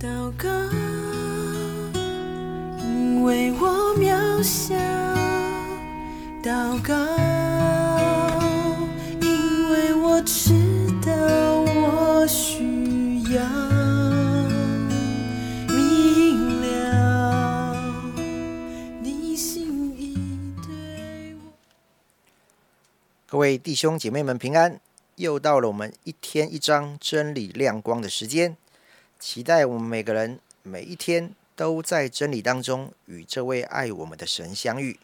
祷告，因为我渺小。祷告，因为我知道我需要明了你心意对我。各位弟兄姐妹们平安，又到了我们一天一章真理亮光的时间，期待我们每个人每一天都在真理当中与这位爱我们的神相遇。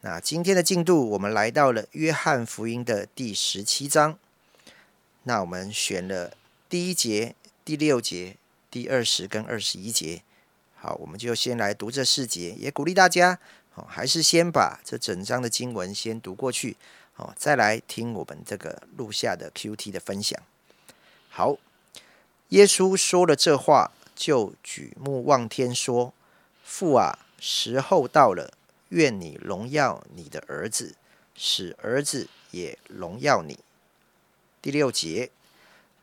那今天的进度，我们来到了约翰福音的第十七章。那我们选了第一节、第六节、第二十跟二十一节。好，我们就先来读这四节，也鼓励大家哦，还是先把这整章的经文先读过去哦，再来听我们这个录下的 Q T 的分享。好，耶稣说了这话，就举目望天说：“父啊，时候到了。”愿你荣耀你的儿子，使儿子也荣耀你。第六节，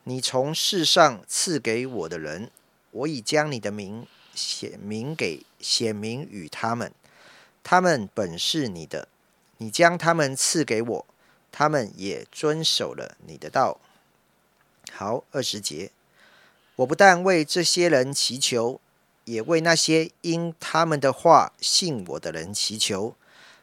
你从世上赐给我的人，我已将你的名显明给显明与他们，他们本是你的，你将他们赐给我，他们也遵守了你的道。好，二十节，我不但为这些人祈求。也为那些因他们的话信我的人祈求，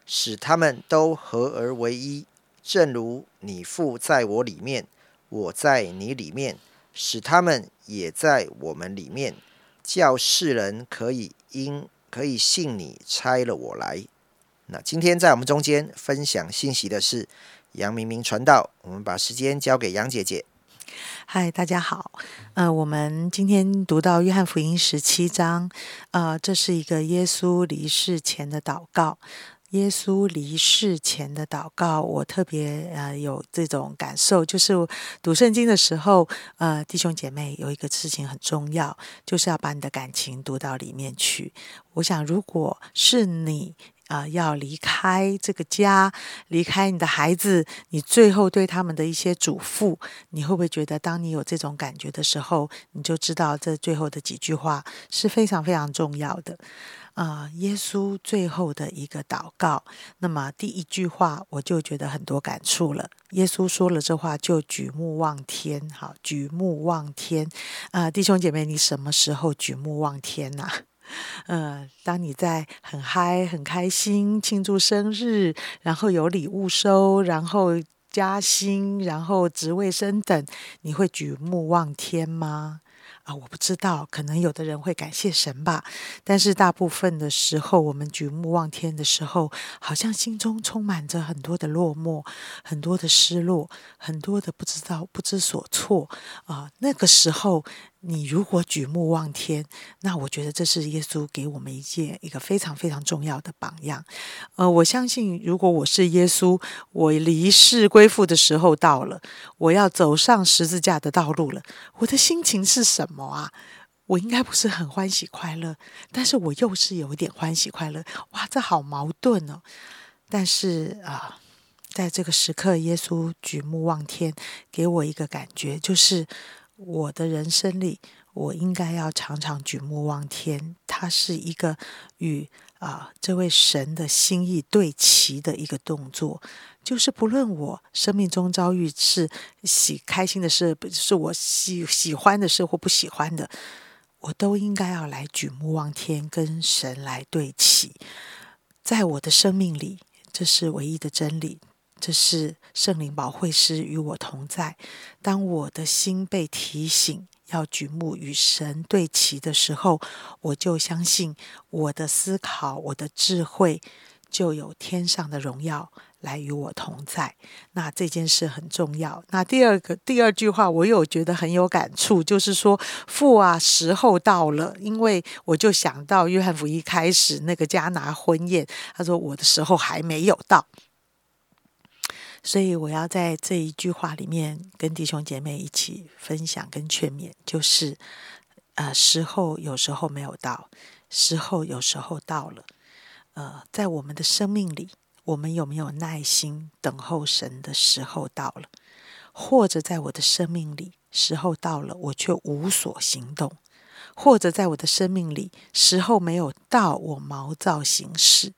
使他们都合而为一，正如你父在我里面，我在你里面，使他们也在我们里面，叫世人可以因可以信你拆了我来。那今天在我们中间分享信息的是杨明明传道，我们把时间交给杨姐姐。嗨，大家好。呃，我们今天读到约翰福音十七章，呃，这是一个耶稣离世前的祷告。耶稣离世前的祷告，我特别呃有这种感受，就是读圣经的时候，呃，弟兄姐妹有一个事情很重要，就是要把你的感情读到里面去。我想，如果是你。啊，要离开这个家，离开你的孩子，你最后对他们的一些嘱咐，你会不会觉得，当你有这种感觉的时候，你就知道这最后的几句话是非常非常重要的啊？耶稣最后的一个祷告，那么第一句话我就觉得很多感触了。耶稣说了这话，就举目望天，好，举目望天啊，弟兄姐妹，你什么时候举目望天呐？呃，当你在很嗨、很开心庆祝生日，然后有礼物收，然后加薪，然后职位升等，你会举目望天吗？啊，我不知道，可能有的人会感谢神吧。但是大部分的时候，我们举目望天的时候，好像心中充满着很多的落寞，很多的失落，很多的不知道、不知所措啊。那个时候。你如果举目望天，那我觉得这是耶稣给我们一件一个非常非常重要的榜样。呃，我相信如果我是耶稣，我离世归父的时候到了，我要走上十字架的道路了，我的心情是什么啊？我应该不是很欢喜快乐，但是我又是有一点欢喜快乐。哇，这好矛盾哦。但是啊，在这个时刻，耶稣举目望天，给我一个感觉就是。我的人生里，我应该要常常举目望天。它是一个与啊这位神的心意对齐的一个动作，就是不论我生命中遭遇是喜开心的事，是我喜喜欢的事或不喜欢的，我都应该要来举目望天，跟神来对齐。在我的生命里，这是唯一的真理。这是圣灵保惠师与我同在。当我的心被提醒要举目与神对齐的时候，我就相信我的思考、我的智慧就有天上的荣耀来与我同在。那这件事很重要。那第二个第二句话，我有觉得很有感触，就是说父啊，时候到了。因为我就想到约翰福音开始那个加拿婚宴，他说我的时候还没有到。所以我要在这一句话里面跟弟兄姐妹一起分享跟劝勉，就是，呃，时候有时候没有到，时候有时候到了。呃，在我们的生命里，我们有没有耐心等候神的时候到了？或者在我的生命里，时候到了，我却无所行动，或者在我的生命里时候没有到，我毛躁行事。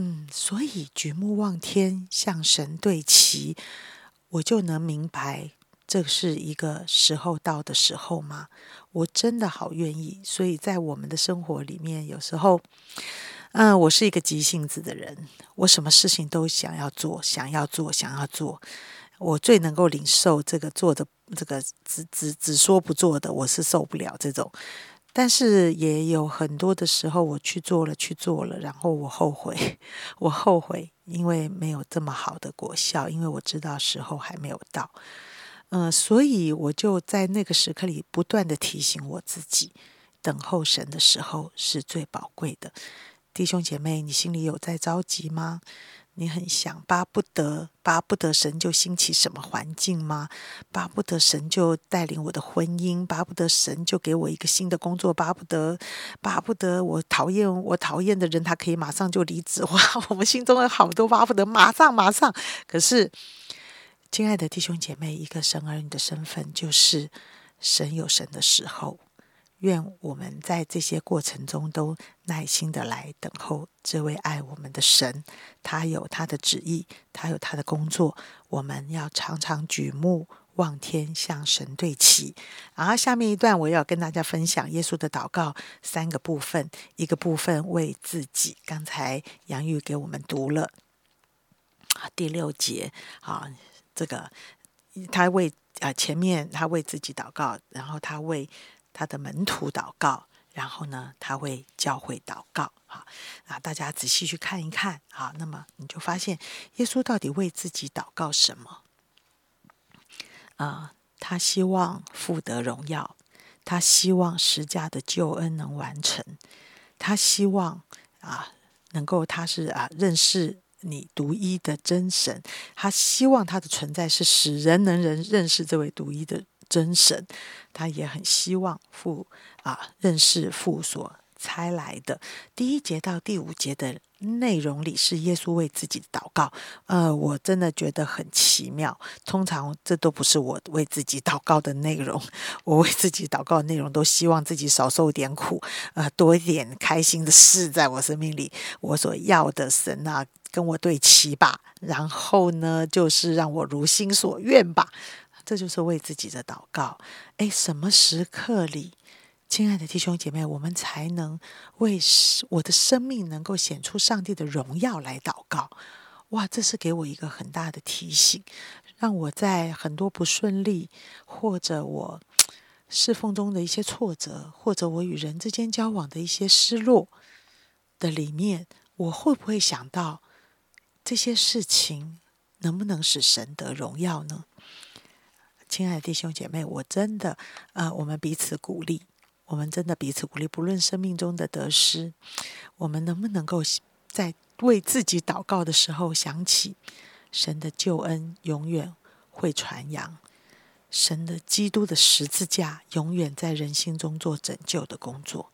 嗯，所以举目望天，向神对齐，我就能明白这是一个时候到的时候吗？我真的好愿意。所以在我们的生活里面，有时候，嗯，我是一个急性子的人，我什么事情都想要做，想要做，想要做。我最能够领受这个做的这个只只只说不做的，我是受不了这种。但是也有很多的时候，我去做了，去做了，然后我后悔，我后悔，因为没有这么好的果效，因为我知道时候还没有到，嗯，所以我就在那个时刻里不断的提醒我自己，等候神的时候是最宝贵的。弟兄姐妹，你心里有在着急吗？你很想巴不得巴不得神就兴起什么环境吗？巴不得神就带领我的婚姻，巴不得神就给我一个新的工作，巴不得巴不得我讨厌我讨厌的人，他可以马上就离职。哇，我们心中有好多巴不得，马上马上。可是，亲爱的弟兄姐妹，一个神儿女的身份就是神有神的时候。愿我们在这些过程中都耐心的来等候这位爱我们的神，他有他的旨意，他有他的工作，我们要常常举目望天，向神对齐。然后下面一段我要跟大家分享耶稣的祷告三个部分，一个部分为自己，刚才杨玉给我们读了第六节啊，这个他为啊前面他为自己祷告，然后他为。他的门徒祷告，然后呢，他为教会祷告。好，啊，大家仔细去看一看。啊，那么你就发现耶稣到底为自己祷告什么？啊，他希望父得荣耀，他希望十架的救恩能完成，他希望啊，能够他是啊认识你独一的真神，他希望他的存在是使人能人认识这位独一的。真神，他也很希望父啊认识父所差来的。第一节到第五节的内容里是耶稣为自己祷告，呃，我真的觉得很奇妙。通常这都不是我为自己祷告的内容，我为自己祷告的内容都希望自己少受点苦，呃，多一点开心的事在我生命里。我所要的神啊，跟我对齐吧，然后呢，就是让我如心所愿吧。这就是为自己的祷告。哎，什么时刻里，亲爱的弟兄姐妹，我们才能为我的生命能够显出上帝的荣耀来祷告？哇，这是给我一个很大的提醒，让我在很多不顺利，或者我侍奉中的一些挫折，或者我与人之间交往的一些失落的里面，我会不会想到这些事情能不能使神得荣耀呢？亲爱的弟兄姐妹，我真的，呃，我们彼此鼓励，我们真的彼此鼓励。不论生命中的得失，我们能不能够在为自己祷告的时候想起神的救恩永远会传扬，神的基督的十字架永远在人心中做拯救的工作。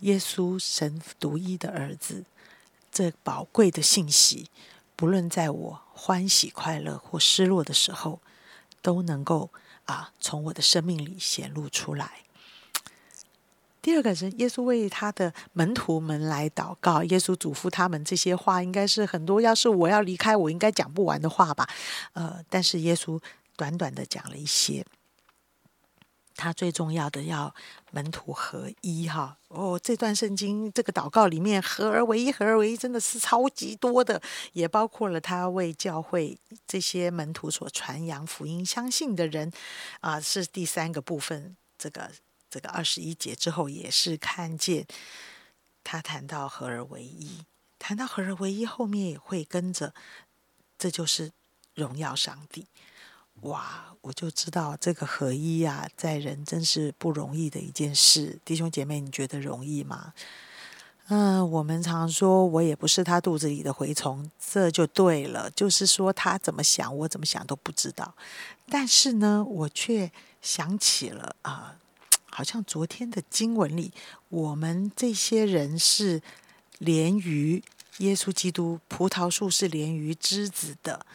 耶稣神独一的儿子，这宝贵的信息，不论在我欢喜快乐或失落的时候。都能够啊，从我的生命里显露出来。第二个是耶稣为他的门徒们来祷告，耶稣嘱咐他们这些话，应该是很多。要是我要离开，我应该讲不完的话吧？呃，但是耶稣短短的讲了一些。他最重要的要门徒合一哈哦，这段圣经这个祷告里面合而为一，合而为一真的是超级多的，也包括了他为教会这些门徒所传扬福音、相信的人啊，是第三个部分。这个这个二十一节之后也是看见他谈到合而为一，谈到合而为一后面也会跟着，这就是荣耀上帝。哇，我就知道这个合一呀，在人真是不容易的一件事。弟兄姐妹，你觉得容易吗？嗯，我们常说，我也不是他肚子里的蛔虫，这就对了。就是说，他怎么想，我怎么想都不知道。但是呢，我却想起了啊，好像昨天的经文里，我们这些人是连于耶稣基督，葡萄树是连于枝子的。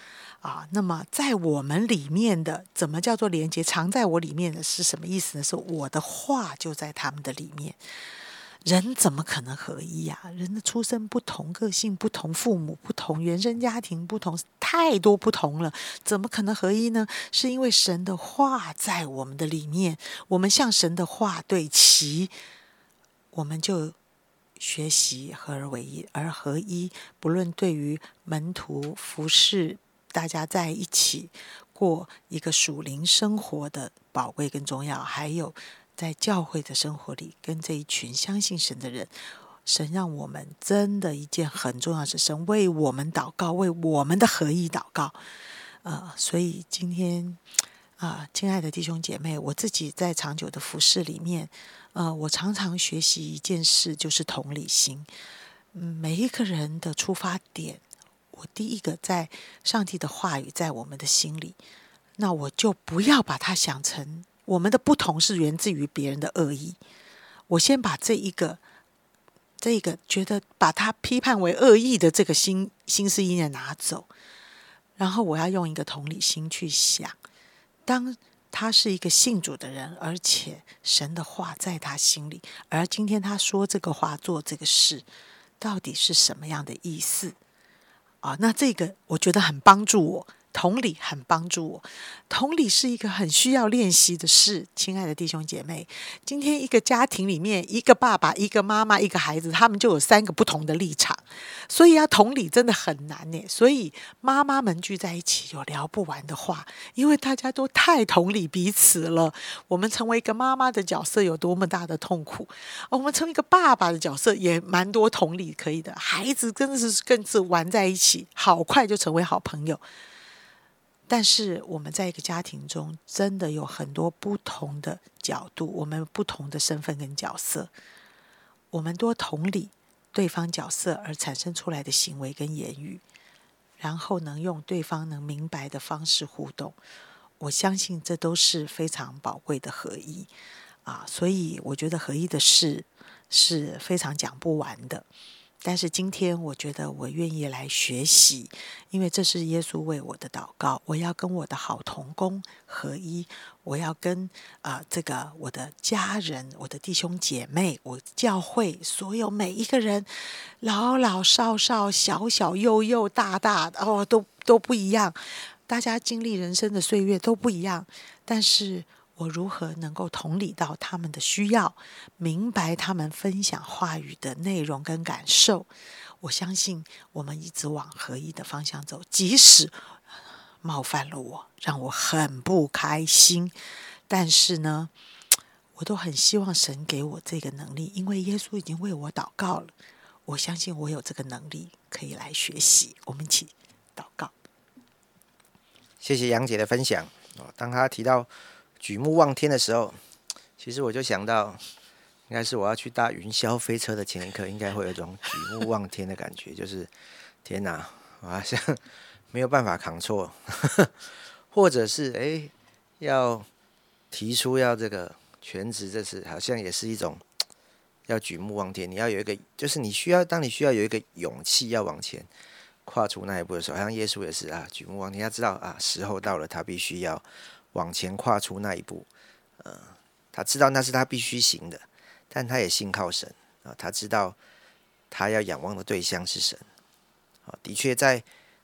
啊。那么在我们里面的，怎么叫做连接？藏在我里面的是什么意思呢？是我的话就在他们的里面。人怎么可能合一呀？人的出身不同，个性不同，父母不同，原生家庭不同，太多不同了，怎么可能合一呢？是因为神的话在我们的里面，我们向神的话对齐，我们就学习合而为一，而合一，不论对于门徒服侍，大家在一起过一个属灵生活的宝贵跟重要，还有。在教会的生活里，跟这一群相信神的人，神让我们真的一件很重要是神为我们祷告，为我们的合一祷告。呃，所以今天啊，亲爱的弟兄姐妹，我自己在长久的服饰里面，呃，我常常学习一件事，就是同理心。嗯，每一个人的出发点，我第一个在上帝的话语在我们的心里，那我就不要把它想成。我们的不同是源自于别人的恶意。我先把这一个、这个觉得把他批判为恶意的这个心心思意念拿走，然后我要用一个同理心去想：当他是一个信主的人，而且神的话在他心里，而今天他说这个话、做这个事，到底是什么样的意思？啊，那这个我觉得很帮助我。同理很帮助我，同理是一个很需要练习的事。亲爱的弟兄姐妹，今天一个家庭里面，一个爸爸、一个妈妈、一个孩子，他们就有三个不同的立场，所以要同理真的很难呢。所以妈妈们聚在一起有聊不完的话，因为大家都太同理彼此了。我们成为一个妈妈的角色有多么大的痛苦，我们成为一个爸爸的角色也蛮多同理可以的。孩子真的是更是玩在一起，好快就成为好朋友。但是我们在一个家庭中，真的有很多不同的角度，我们不同的身份跟角色，我们多同理对方角色而产生出来的行为跟言语，然后能用对方能明白的方式互动，我相信这都是非常宝贵的合一啊！所以我觉得合一的事是非常讲不完的。但是今天，我觉得我愿意来学习，因为这是耶稣为我的祷告。我要跟我的好同工合一，我要跟啊这个我的家人、我的弟兄姐妹、我教会所有每一个人，老老少少、小小幼幼、大大哦，都都不一样。大家经历人生的岁月都不一样，但是。我如何能够同理到他们的需要，明白他们分享话语的内容跟感受？我相信我们一直往合一的方向走，即使冒犯了我，让我很不开心，但是呢，我都很希望神给我这个能力，因为耶稣已经为我祷告了。我相信我有这个能力可以来学习。我们一起祷告。谢谢杨姐的分享哦。当他提到。举目望天的时候，其实我就想到，应该是我要去搭云霄飞车的前一刻，应该会有一种举目望天的感觉，就是天哪，我好像没有办法扛错，或者是哎，要提出要这个全职，这次好像也是一种要举目望天，你要有一个，就是你需要，当你需要有一个勇气要往前跨出那一步的时候，好像耶稣也是啊，举目望天，他知道啊，时候到了，他必须要。往前跨出那一步，呃，他知道那是他必须行的，但他也信靠神啊。他知道他要仰望的对象是神啊。的确，在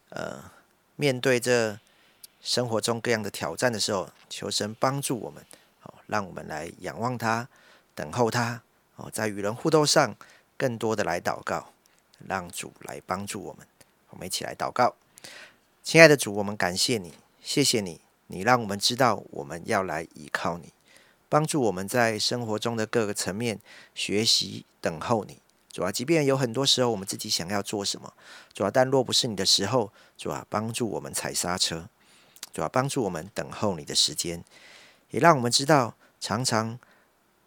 呃面对这生活中各样的挑战的时候，求神帮助我们，好，让我们来仰望他，等候他哦。在与人互动上，更多的来祷告，让主来帮助我们。我们一起来祷告，亲爱的主，我们感谢你，谢谢你。你让我们知道，我们要来依靠你，帮助我们在生活中的各个层面学习等候你。主啊，即便有很多时候我们自己想要做什么，主啊，但若不是你的时候，主啊，帮助我们踩刹车，主啊，帮助我们等候你的时间，也让我们知道，常常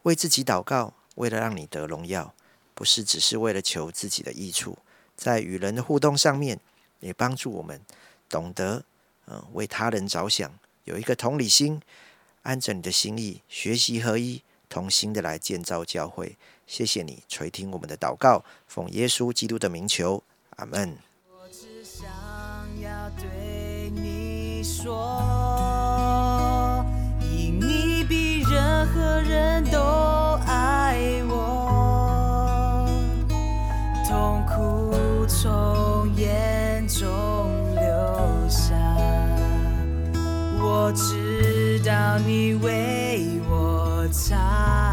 为自己祷告，为了让你得荣耀，不是只是为了求自己的益处，在与人的互动上面，也帮助我们懂得，嗯，为他人着想。有一个同理心，按着你的心意，学习合一，同心的来建造教会。谢谢你垂听我们的祷告，奉耶稣基督的名求，阿门。我只想要对你说，因你比任何人都要你为我唱